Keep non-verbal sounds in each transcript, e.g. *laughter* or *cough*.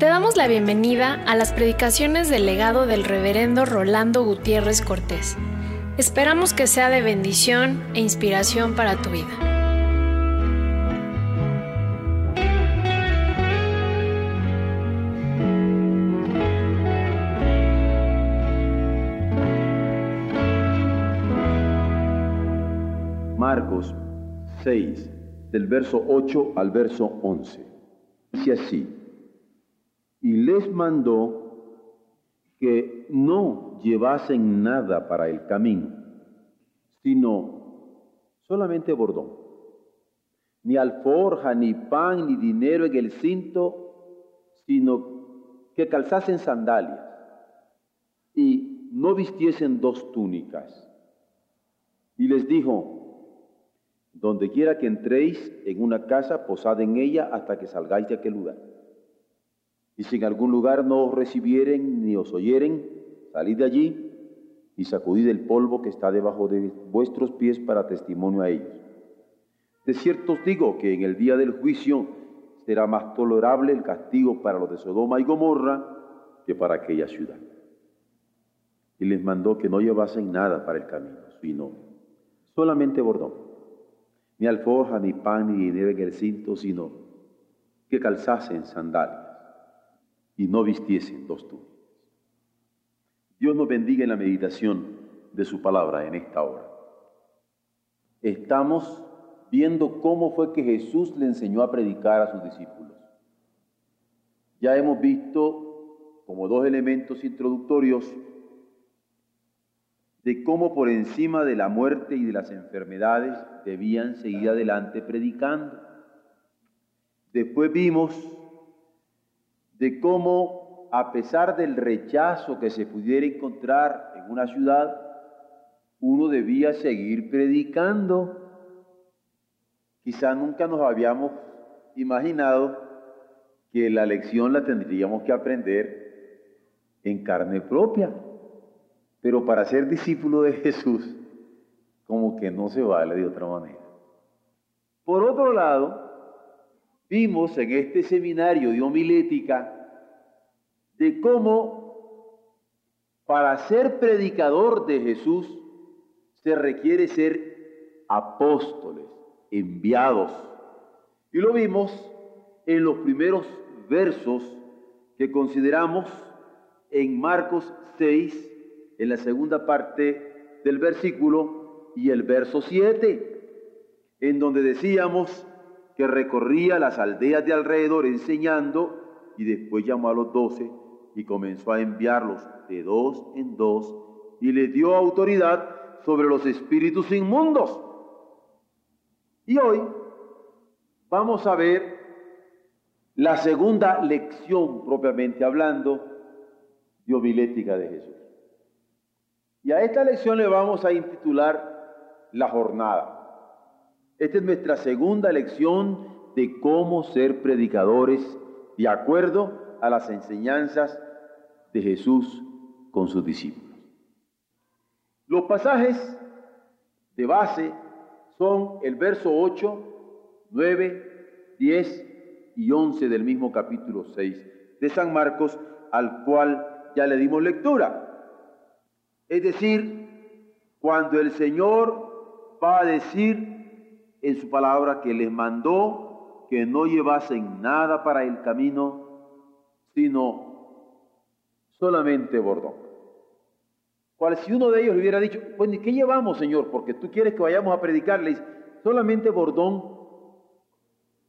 Te damos la bienvenida a las predicaciones del legado del reverendo Rolando Gutiérrez Cortés. Esperamos que sea de bendición e inspiración para tu vida. Marcos 6, del verso 8 al verso 11. Dice así y les mandó que no llevasen nada para el camino, sino solamente bordón, ni alforja, ni pan, ni dinero en el cinto, sino que calzasen sandalias y no vistiesen dos túnicas. Y les dijo, donde quiera que entréis en una casa, posad en ella hasta que salgáis de aquel lugar. Y si en algún lugar no os recibieren ni os oyeren, salid de allí y sacudid el polvo que está debajo de vuestros pies para testimonio a ellos. De cierto os digo que en el día del juicio será más tolerable el castigo para los de Sodoma y Gomorra que para aquella ciudad. Y les mandó que no llevasen nada para el camino, sino solamente bordón, ni alforja, ni pan, ni dinero en el cinto, sino que calzasen sandalias y no vistiesen dos túnicas. Dios nos bendiga en la meditación de su palabra en esta hora. Estamos viendo cómo fue que Jesús le enseñó a predicar a sus discípulos. Ya hemos visto como dos elementos introductorios de cómo por encima de la muerte y de las enfermedades debían seguir adelante predicando. Después vimos de cómo, a pesar del rechazo que se pudiera encontrar en una ciudad, uno debía seguir predicando. Quizá nunca nos habíamos imaginado que la lección la tendríamos que aprender en carne propia. Pero para ser discípulo de Jesús, como que no se vale de otra manera. Por otro lado, Vimos en este seminario de homilética de cómo para ser predicador de Jesús se requiere ser apóstoles, enviados. Y lo vimos en los primeros versos que consideramos en Marcos 6, en la segunda parte del versículo y el verso 7, en donde decíamos que recorría las aldeas de alrededor enseñando y después llamó a los doce y comenzó a enviarlos de dos en dos y les dio autoridad sobre los espíritus inmundos. Y hoy vamos a ver la segunda lección propiamente hablando de homilética de Jesús. Y a esta lección le vamos a intitular la jornada. Esta es nuestra segunda lección de cómo ser predicadores de acuerdo a las enseñanzas de Jesús con sus discípulos. Los pasajes de base son el verso 8, 9, 10 y 11 del mismo capítulo 6 de San Marcos, al cual ya le dimos lectura. Es decir, cuando el Señor va a decir en su palabra que les mandó que no llevasen nada para el camino, sino solamente bordón. Cual si uno de ellos le hubiera dicho, pues ¿qué llevamos, Señor? Porque tú quieres que vayamos a predicarles solamente bordón.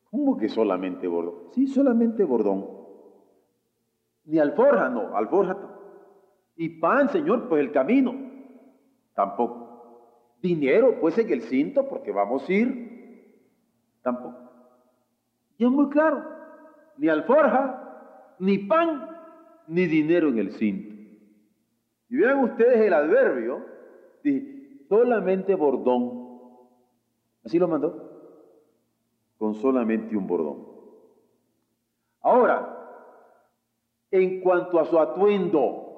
¿Cómo que solamente bordón? Sí, solamente bordón. Ni alforja, no, alforja. Y pan, Señor, pues el camino. Tampoco. Dinero, pues en el cinto, porque vamos a ir. Tampoco. Y es muy claro, ni alforja, ni pan, ni dinero en el cinto. Y vean ustedes el adverbio, dice, solamente bordón. Así lo mandó. Con solamente un bordón. Ahora, en cuanto a su atuendo,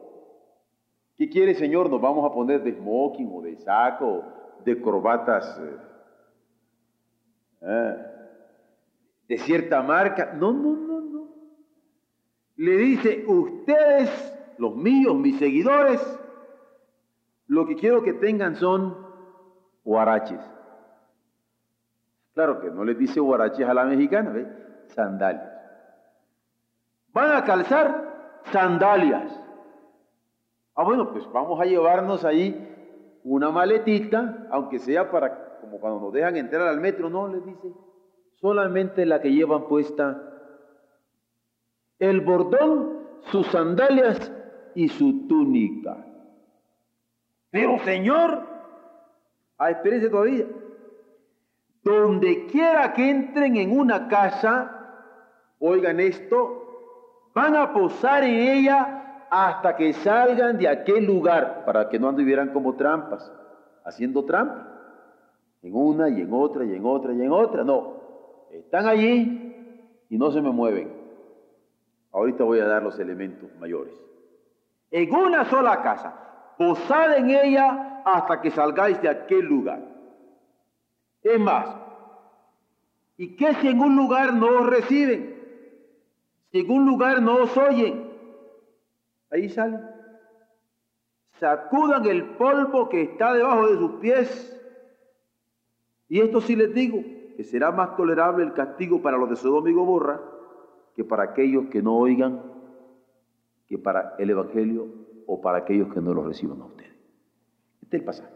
¿Qué quiere, Señor? ¿Nos vamos a poner de smoking o de saco, de corbatas eh, eh, de cierta marca? No, no, no, no. le dice, ustedes, los míos, mis seguidores, lo que quiero que tengan son huaraches. Claro que no les dice huaraches a la mexicana, ¿ves? Sandalias. Van a calzar sandalias. Ah, bueno, pues vamos a llevarnos ahí una maletita, aunque sea para, como cuando nos dejan entrar al metro, no, les dice, solamente la que llevan puesta el bordón, sus sandalias y su túnica. Pero Señor, a espérense todavía. Donde quiera que entren en una casa, oigan esto, van a posar en ella hasta que salgan de aquel lugar, para que no anduvieran como trampas, haciendo trampa, en una y en otra y en otra y en otra. No, están allí y no se me mueven. Ahorita voy a dar los elementos mayores. En una sola casa, posad en ella hasta que salgáis de aquel lugar. Es más, ¿y qué si en un lugar no os reciben? Si en un lugar no os oyen, ahí salen. Sacudan el polvo que está debajo de sus pies. Y esto sí les digo, que será más tolerable el castigo para los de Sodoma y Gomorra que para aquellos que no oigan, que para el Evangelio o para aquellos que no lo reciban a ustedes. Este es el pasaje.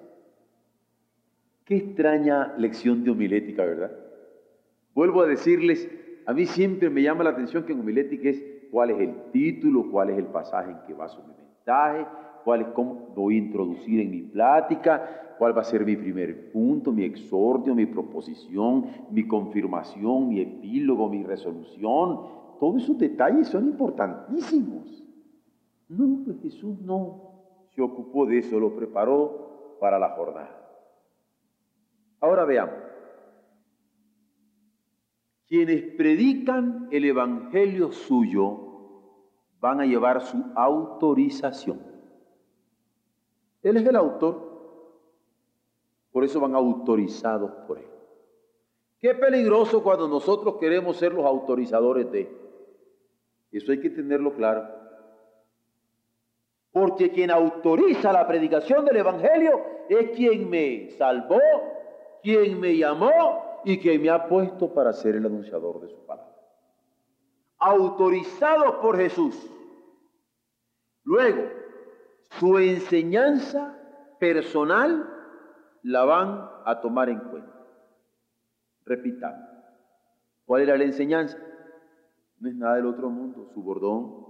Qué extraña lección de homilética, ¿verdad? Vuelvo a decirles, a mí siempre me llama la atención que en homilética es cuál es el título, cuál es el pasaje en que va su mensaje, cuál es cómo voy a introducir en mi plática, cuál va a ser mi primer punto, mi exhorto, mi proposición, mi confirmación, mi epílogo, mi resolución, todos esos detalles son importantísimos. No, pues Jesús no se ocupó de eso, lo preparó para la jornada. Ahora veamos. Quienes predican el Evangelio suyo van a llevar su autorización. Él es el autor, por eso van autorizados por él. Qué peligroso cuando nosotros queremos ser los autorizadores de eso hay que tenerlo claro. Porque quien autoriza la predicación del Evangelio es quien me salvó, quien me llamó y quien me ha puesto para ser el anunciador de su palabra. Autorizado por Jesús. Luego, su enseñanza personal la van a tomar en cuenta. Repitamos. ¿Cuál era la enseñanza? No es nada del otro mundo, su bordón.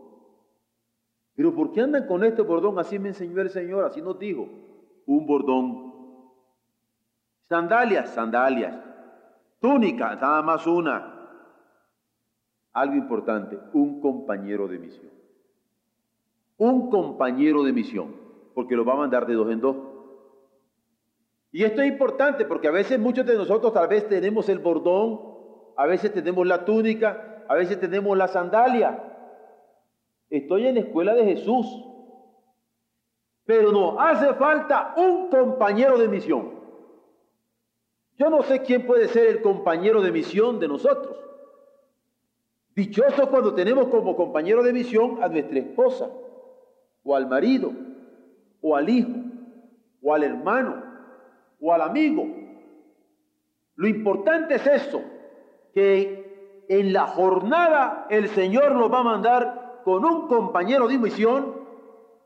Pero ¿por qué andan con este bordón? Así me enseñó el Señor, así nos dijo. Un bordón. Sandalias, sandalias. Túnica, nada más una. Algo importante, un compañero de misión. Un compañero de misión, porque lo va a mandar de dos en dos. Y esto es importante porque a veces muchos de nosotros tal vez tenemos el bordón, a veces tenemos la túnica, a veces tenemos la sandalia. Estoy en la escuela de Jesús. Pero no, hace falta un compañero de misión. Yo no sé quién puede ser el compañero de misión de nosotros. Dichoso cuando tenemos como compañero de misión a nuestra esposa, o al marido, o al hijo, o al hermano, o al amigo. Lo importante es eso, que en la jornada el Señor nos va a mandar con un compañero de misión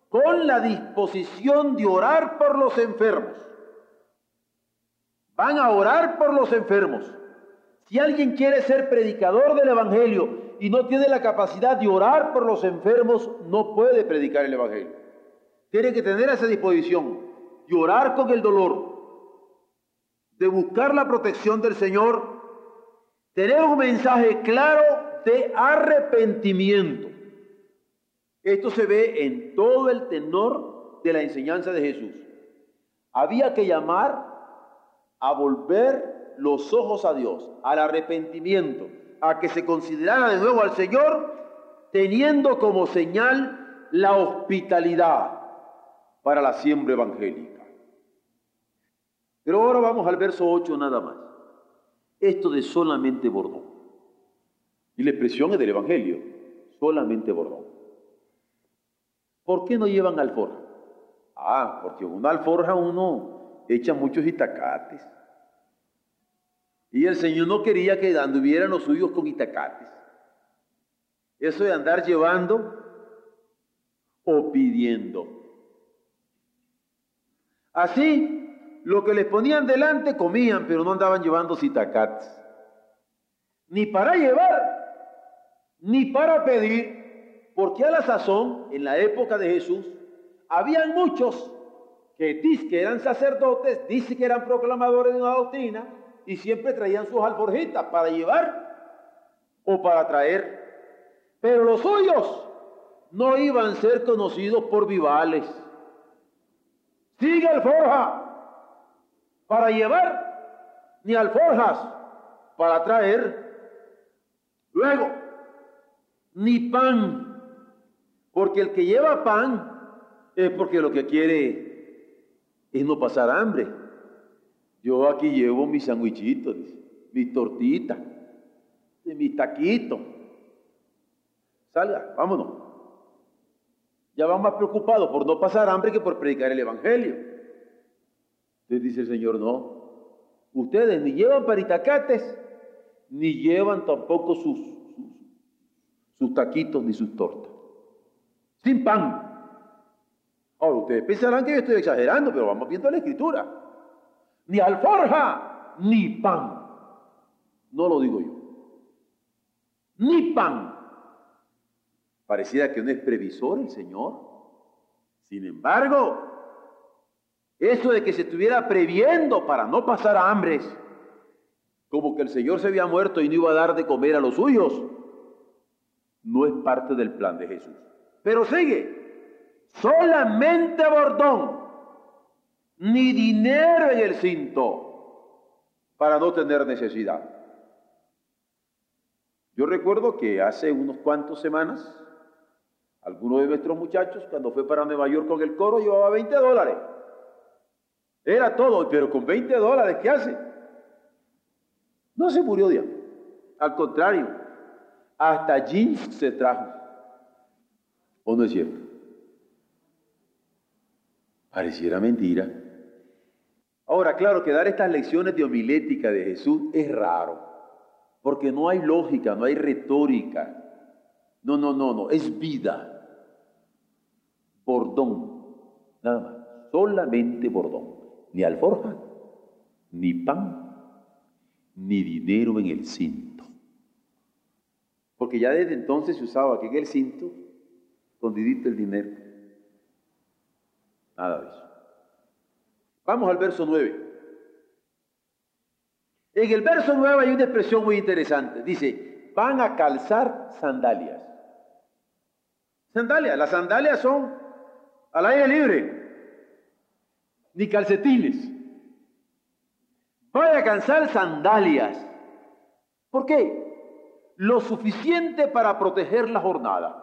con la disposición de orar por los enfermos. Van a orar por los enfermos. Si alguien quiere ser predicador del Evangelio y no tiene la capacidad de orar por los enfermos, no puede predicar el Evangelio. Tiene que tener esa disposición de orar con el dolor, de buscar la protección del Señor Tener un mensaje claro de arrepentimiento. Esto se ve en todo el tenor de la enseñanza de Jesús. Había que llamar a volver los ojos a Dios, al arrepentimiento, a que se considerara de nuevo al Señor, teniendo como señal la hospitalidad para la siembra evangélica. Pero ahora vamos al verso 8 nada más esto de solamente bordón. Y la expresión es del Evangelio, solamente bordón. ¿Por qué no llevan alforja? Ah, porque una alforja uno echa muchos itacates. Y el Señor no quería que anduvieran los suyos con itacates. Eso de andar llevando o pidiendo. Así, lo que les ponían delante comían, pero no andaban llevando itacates. Ni para llevar, ni para pedir, porque a la sazón, en la época de Jesús, habían muchos que dicen que eran sacerdotes, dicen que eran proclamadores de una doctrina, y siempre traían sus alforjitas para llevar o para traer. Pero los suyos no iban a ser conocidos por vivales. Sigue alforja para llevar, ni alforjas para traer. Luego, ni pan, porque el que lleva pan es porque lo que quiere es no pasar hambre. Yo aquí llevo mis sandwichitos, mis tortitas, mis taquitos. Salga, vámonos. Ya van más preocupados por no pasar hambre que por predicar el Evangelio. Entonces dice el Señor, no. Ustedes ni llevan paritacates, ni llevan tampoco sus, sus taquitos ni sus tortas. Sin pan. Ahora, ustedes pensarán que yo estoy exagerando, pero vamos viendo la escritura ni alforja, ni pan. No lo digo yo. Ni pan. Pareciera que no es previsor el Señor. Sin embargo, eso de que se estuviera previendo para no pasar a hambres, como que el Señor se había muerto y no iba a dar de comer a los suyos, no es parte del plan de Jesús. Pero sigue, solamente bordón ni dinero en el cinto para no tener necesidad. Yo recuerdo que hace unos cuantos semanas, alguno de nuestros muchachos, cuando fue para Nueva York con el coro, llevaba 20 dólares. Era todo, pero con 20 dólares, ¿qué hace? No se murió de Al contrario, hasta jeans se trajo. ¿O no es cierto? Pareciera mentira. Ahora, claro que dar estas lecciones de homilética de Jesús es raro, porque no hay lógica, no hay retórica. No, no, no, no, es vida. Bordón, nada más, solamente bordón. Ni alforja, ni pan, ni dinero en el cinto. Porque ya desde entonces se usaba aquí en el cinto, escondidito el dinero. Nada de eso. Vamos al verso 9. En el verso 9 hay una expresión muy interesante. Dice, van a calzar sandalias. Sandalias, las sandalias son al aire libre, ni calcetines. Van a calzar sandalias. ¿Por qué? Lo suficiente para proteger la jornada.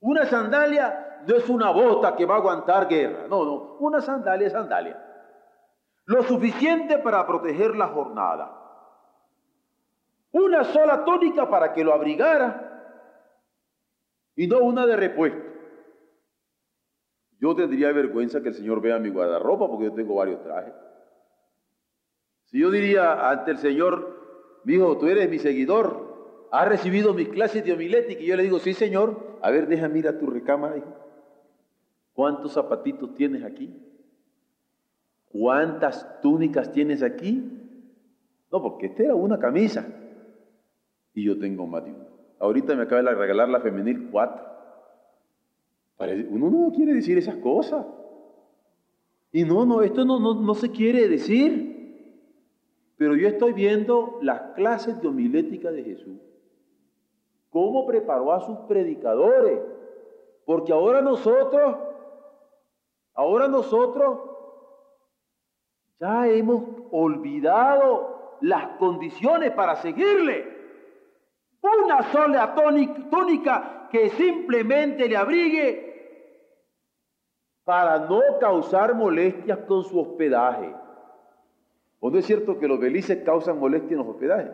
Una sandalia no es una bota que va a aguantar guerra. No, no. Una sandalia es sandalia. Lo suficiente para proteger la jornada. Una sola tónica para que lo abrigara y no una de repuesto. Yo tendría vergüenza que el Señor vea mi guardarropa porque yo tengo varios trajes. Si yo diría ante el Señor, mi hijo, tú eres mi seguidor, has recibido mis clases de homilética y yo le digo, sí, Señor, a ver, deja mira tu recámara. ¿Cuántos zapatitos tienes aquí? ¿Cuántas túnicas tienes aquí? No, porque esta era una camisa y yo tengo más de una. Ahorita me acaba de regalar la femenil cuatro. Uno no quiere decir esas cosas. Y no, no, esto no, no, no se quiere decir. Pero yo estoy viendo las clases de homilética de Jesús. Cómo preparó a sus predicadores. Porque ahora nosotros Ahora nosotros ya hemos olvidado las condiciones para seguirle. Una sola tónica que simplemente le abrigue para no causar molestias con su hospedaje. ¿O no es cierto que los belices causan molestias en los hospedajes?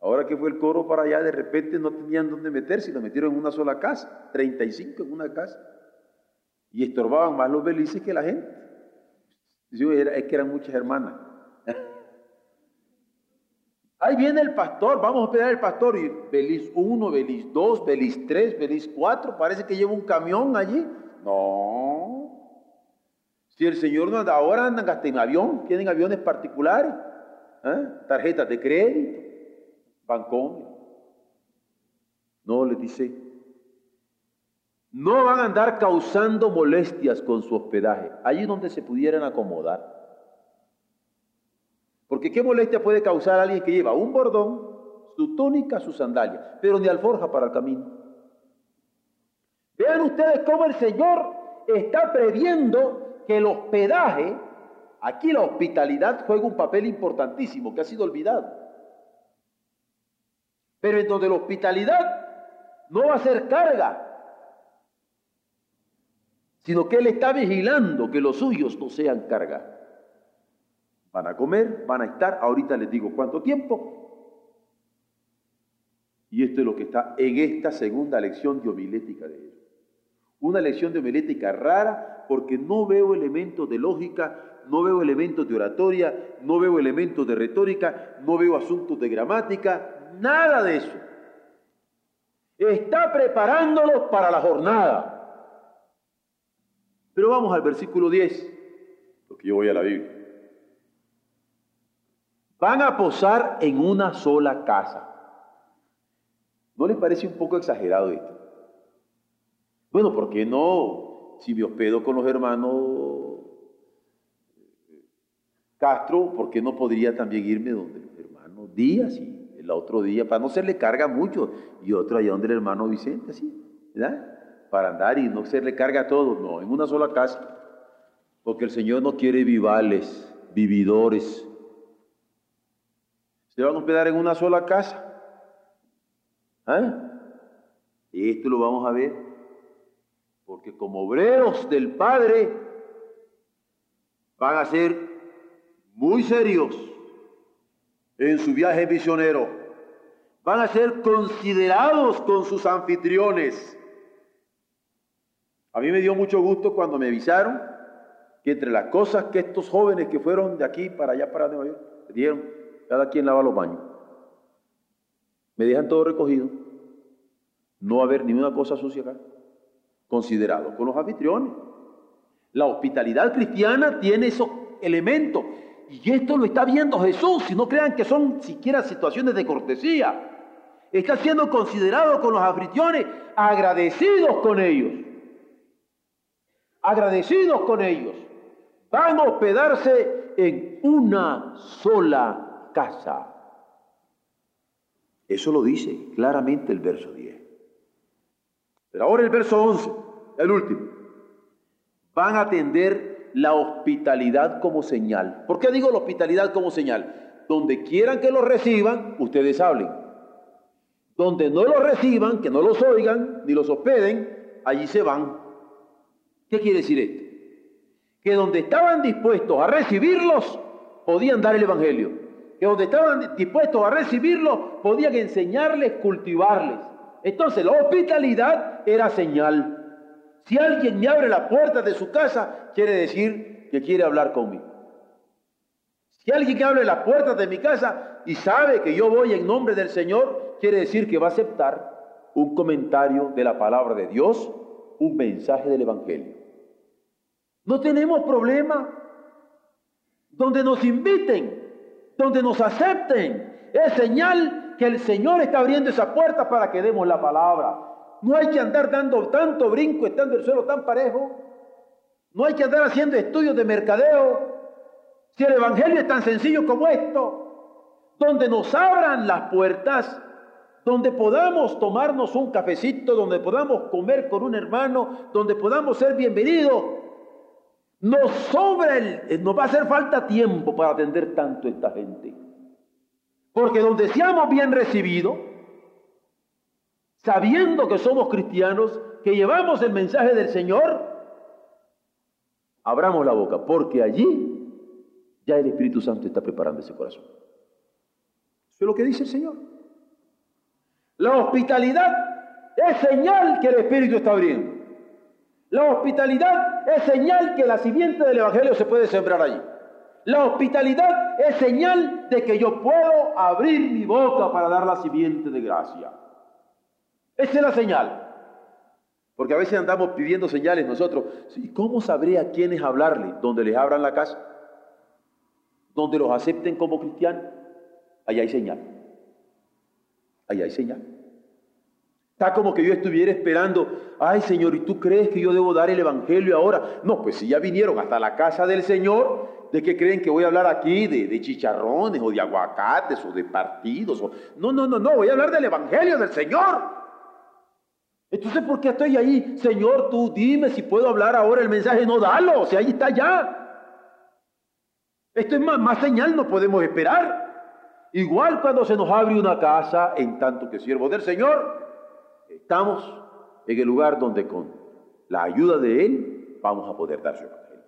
Ahora que fue el coro para allá, de repente no tenían dónde meterse y lo metieron en una sola casa, 35 en una casa. Y estorbaban más los belices que la gente. es que eran muchas hermanas. *laughs* Ahí viene el pastor, vamos a esperar al pastor. Y Beliz 1, Beliz 2, Beliz 3, Beliz 4, parece que lleva un camión allí. No. Si el Señor no anda, ahora andan hasta en avión, tienen aviones particulares, ¿eh? tarjetas de crédito, bancón. No, le dice, no van a andar causando molestias con su hospedaje, allí donde se pudieran acomodar. Porque qué molestia puede causar alguien que lleva un bordón, su túnica, su sandalia, pero ni alforja para el camino. Vean ustedes cómo el Señor está previendo que el hospedaje, aquí la hospitalidad juega un papel importantísimo que ha sido olvidado. Pero en donde la hospitalidad no va a ser carga, sino que Él está vigilando que los suyos no sean carga. Van a comer, van a estar, ahorita les digo cuánto tiempo. Y esto es lo que está en esta segunda lección de homilética de él. Una lección de homilética rara porque no veo elementos de lógica, no veo elementos de oratoria, no veo elementos de retórica, no veo asuntos de gramática, nada de eso. Está preparándolos para la jornada. Pero vamos al versículo 10, porque yo voy a la Biblia. Van a posar en una sola casa. ¿No les parece un poco exagerado esto? Bueno, ¿por qué no? Si me hospedo con los hermanos Castro, ¿por qué no podría también irme donde los hermanos Díaz y el otro día, para no se le carga mucho, y otro allá donde el hermano Vicente, así, ¿verdad? Para andar y no se le carga a todos, no, en una sola casa. Porque el Señor no quiere vivales, vividores, se van a hospedar en una sola casa. ¿Eh? Y esto lo vamos a ver. Porque como obreros del Padre van a ser muy serios en su viaje misionero. Van a ser considerados con sus anfitriones. A mí me dio mucho gusto cuando me avisaron que entre las cosas que estos jóvenes que fueron de aquí para allá, para Nueva York, dieron, cada quien lava los baños. Me dejan todo recogido. No va a haber ni una cosa sucia acá. Considerado con los anfitriones. La hospitalidad cristiana tiene esos elementos. Y esto lo está viendo Jesús. Si no crean que son siquiera situaciones de cortesía. Está siendo considerado con los anfitriones, agradecidos con ellos. Agradecidos con ellos. Van a hospedarse en una sola casa. Eso lo dice claramente el verso 10. Pero ahora el verso 11, el último. Van a atender la hospitalidad como señal. ¿Por qué digo la hospitalidad como señal? Donde quieran que los reciban, ustedes hablen. Donde no los reciban, que no los oigan, ni los hospeden, allí se van. ¿Qué quiere decir esto? Que donde estaban dispuestos a recibirlos, podían dar el Evangelio que donde estaban dispuestos a recibirlo, podían enseñarles, cultivarles. Entonces la hospitalidad era señal. Si alguien me abre la puerta de su casa, quiere decir que quiere hablar conmigo. Si alguien que abre la puerta de mi casa y sabe que yo voy en nombre del Señor, quiere decir que va a aceptar un comentario de la palabra de Dios, un mensaje del Evangelio. No tenemos problema donde nos inviten donde nos acepten. Es señal que el Señor está abriendo esa puerta para que demos la palabra. No hay que andar dando tanto brinco estando el suelo tan parejo. No hay que andar haciendo estudios de mercadeo. Si el Evangelio es tan sencillo como esto, donde nos abran las puertas, donde podamos tomarnos un cafecito, donde podamos comer con un hermano, donde podamos ser bienvenidos, nos sobra el, eh, nos va a hacer falta tiempo para atender tanto a esta gente. Porque donde seamos bien recibidos, sabiendo que somos cristianos, que llevamos el mensaje del Señor, abramos la boca, porque allí ya el Espíritu Santo está preparando ese corazón. Eso es lo que dice el Señor. La hospitalidad es señal que el Espíritu está abriendo. La hospitalidad es señal que la simiente del Evangelio se puede sembrar allí. La hospitalidad es señal de que yo puedo abrir mi boca para dar la simiente de gracia. Esa es la señal. Porque a veces andamos pidiendo señales nosotros. ¿Y cómo sabré a quiénes hablarle? Donde les abran la casa, donde los acepten como cristianos. Ahí hay señal. Ahí hay señal. Está como que yo estuviera esperando, ay Señor, ¿y tú crees que yo debo dar el Evangelio ahora? No, pues si ya vinieron hasta la casa del Señor, ¿de qué creen que voy a hablar aquí? ¿De, de chicharrones o de aguacates o de partidos? O... No, no, no, no, voy a hablar del Evangelio del Señor. Entonces, ¿por qué estoy ahí? Señor, tú dime si puedo hablar ahora el mensaje. No, dalo, o sea, ahí está ya. Esto es más, más señal, no podemos esperar. Igual cuando se nos abre una casa, en tanto que siervo del Señor, Estamos en el lugar donde con la ayuda de Él vamos a poder dar su evangelio.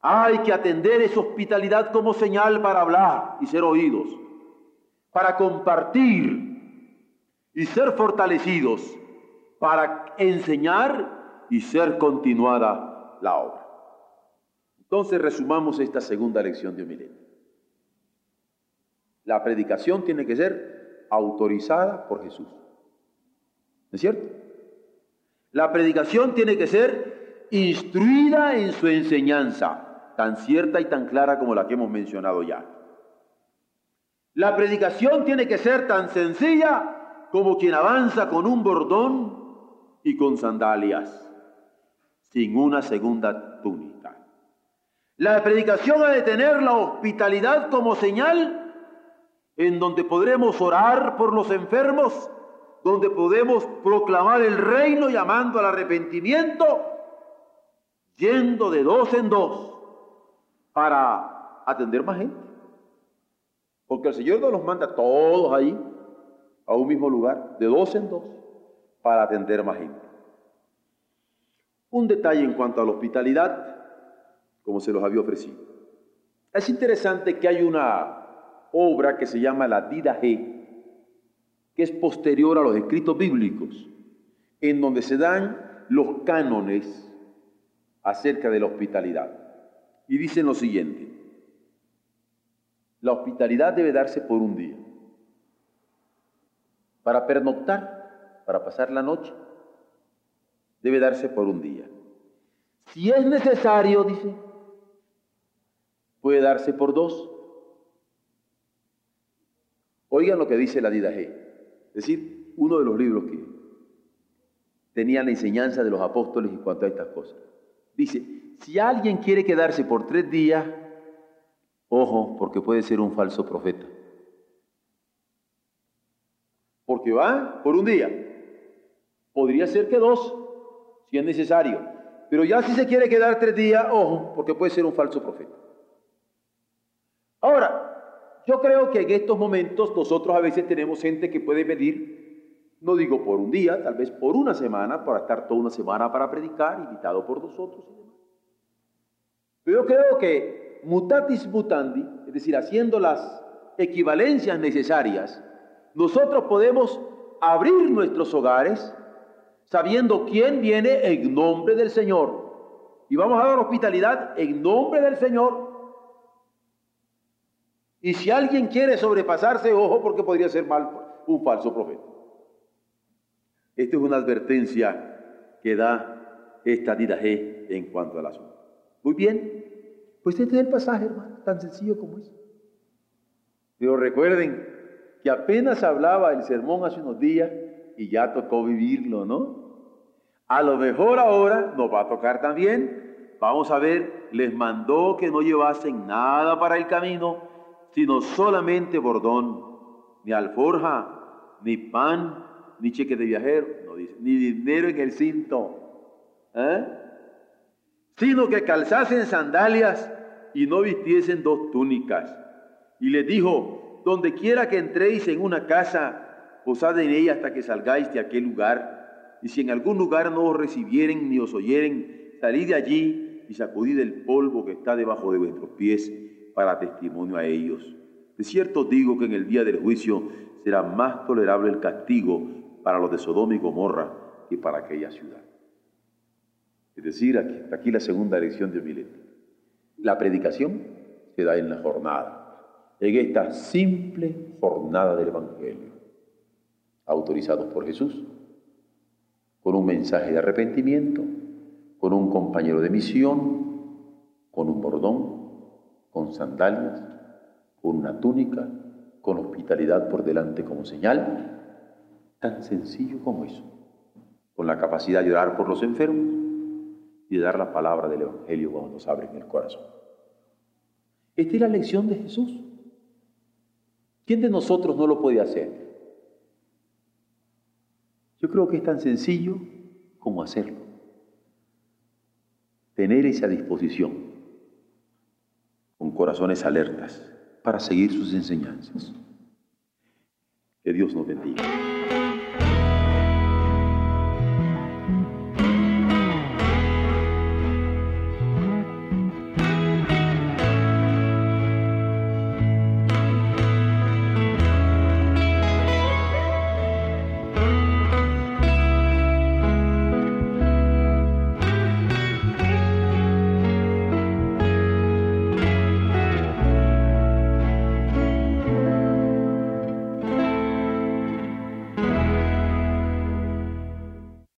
Hay que atender esa hospitalidad como señal para hablar y ser oídos, para compartir y ser fortalecidos, para enseñar y ser continuada la obra. Entonces resumamos esta segunda lección de milenio. La predicación tiene que ser autorizada por Jesús es cierto? La predicación tiene que ser instruida en su enseñanza, tan cierta y tan clara como la que hemos mencionado ya. La predicación tiene que ser tan sencilla como quien avanza con un bordón y con sandalias, sin una segunda túnica. La predicación ha de tener la hospitalidad como señal en donde podremos orar por los enfermos donde podemos proclamar el reino llamando al arrepentimiento, yendo de dos en dos para atender más gente. Porque el Señor no los manda todos ahí, a un mismo lugar, de dos en dos, para atender más gente. Un detalle en cuanto a la hospitalidad, como se los había ofrecido. Es interesante que hay una obra que se llama la Didaje, que es posterior a los escritos bíblicos, en donde se dan los cánones acerca de la hospitalidad. Y dicen lo siguiente, la hospitalidad debe darse por un día, para pernoctar, para pasar la noche, debe darse por un día. Si es necesario, dice, puede darse por dos. Oigan lo que dice la Didaje. Es decir, uno de los libros que tenía la enseñanza de los apóstoles en cuanto a estas cosas. Dice, si alguien quiere quedarse por tres días, ojo, porque puede ser un falso profeta. Porque va por un día. Podría ser que dos, si es necesario. Pero ya si se quiere quedar tres días, ojo, porque puede ser un falso profeta. Yo creo que en estos momentos nosotros a veces tenemos gente que puede pedir, no digo por un día, tal vez por una semana, para estar toda una semana para predicar, invitado por nosotros Pero yo creo que mutatis mutandi, es decir, haciendo las equivalencias necesarias, nosotros podemos abrir nuestros hogares sabiendo quién viene en nombre del Señor. Y vamos a dar hospitalidad en nombre del Señor y si alguien quiere sobrepasarse, ojo, porque podría ser mal un falso profeta. Esta es una advertencia que da esta G en cuanto al asunto. Muy bien, pues este es el pasaje, hermano, tan sencillo como es. Pero recuerden que apenas hablaba el sermón hace unos días y ya tocó vivirlo, ¿no? A lo mejor ahora nos va a tocar también. Vamos a ver, les mandó que no llevasen nada para el camino, sino solamente bordón, ni alforja, ni pan, ni cheque de viajero, ni dinero en el cinto, ¿eh? sino que calzasen sandalias y no vistiesen dos túnicas. Y les dijo, donde quiera que entréis en una casa, posad en ella hasta que salgáis de aquel lugar. Y si en algún lugar no os recibieren ni os oyeren, salid de allí y sacudid el polvo que está debajo de vuestros pies para testimonio a ellos. De cierto digo que en el día del juicio será más tolerable el castigo para los de Sodoma y Gomorra que para aquella ciudad. Es decir, aquí, la segunda lección de Mileto. La predicación se da en la jornada, en esta simple jornada del Evangelio, autorizados por Jesús, con un mensaje de arrepentimiento, con un compañero de misión, con un bordón, con sandalias, con una túnica, con hospitalidad por delante como señal, tan sencillo como eso, con la capacidad de orar por los enfermos y de dar la palabra del Evangelio cuando nos abren el corazón. Esta es la lección de Jesús. ¿Quién de nosotros no lo puede hacer? Yo creo que es tan sencillo como hacerlo. Tener esa disposición corazones alertas para seguir sus enseñanzas. Que Dios nos bendiga.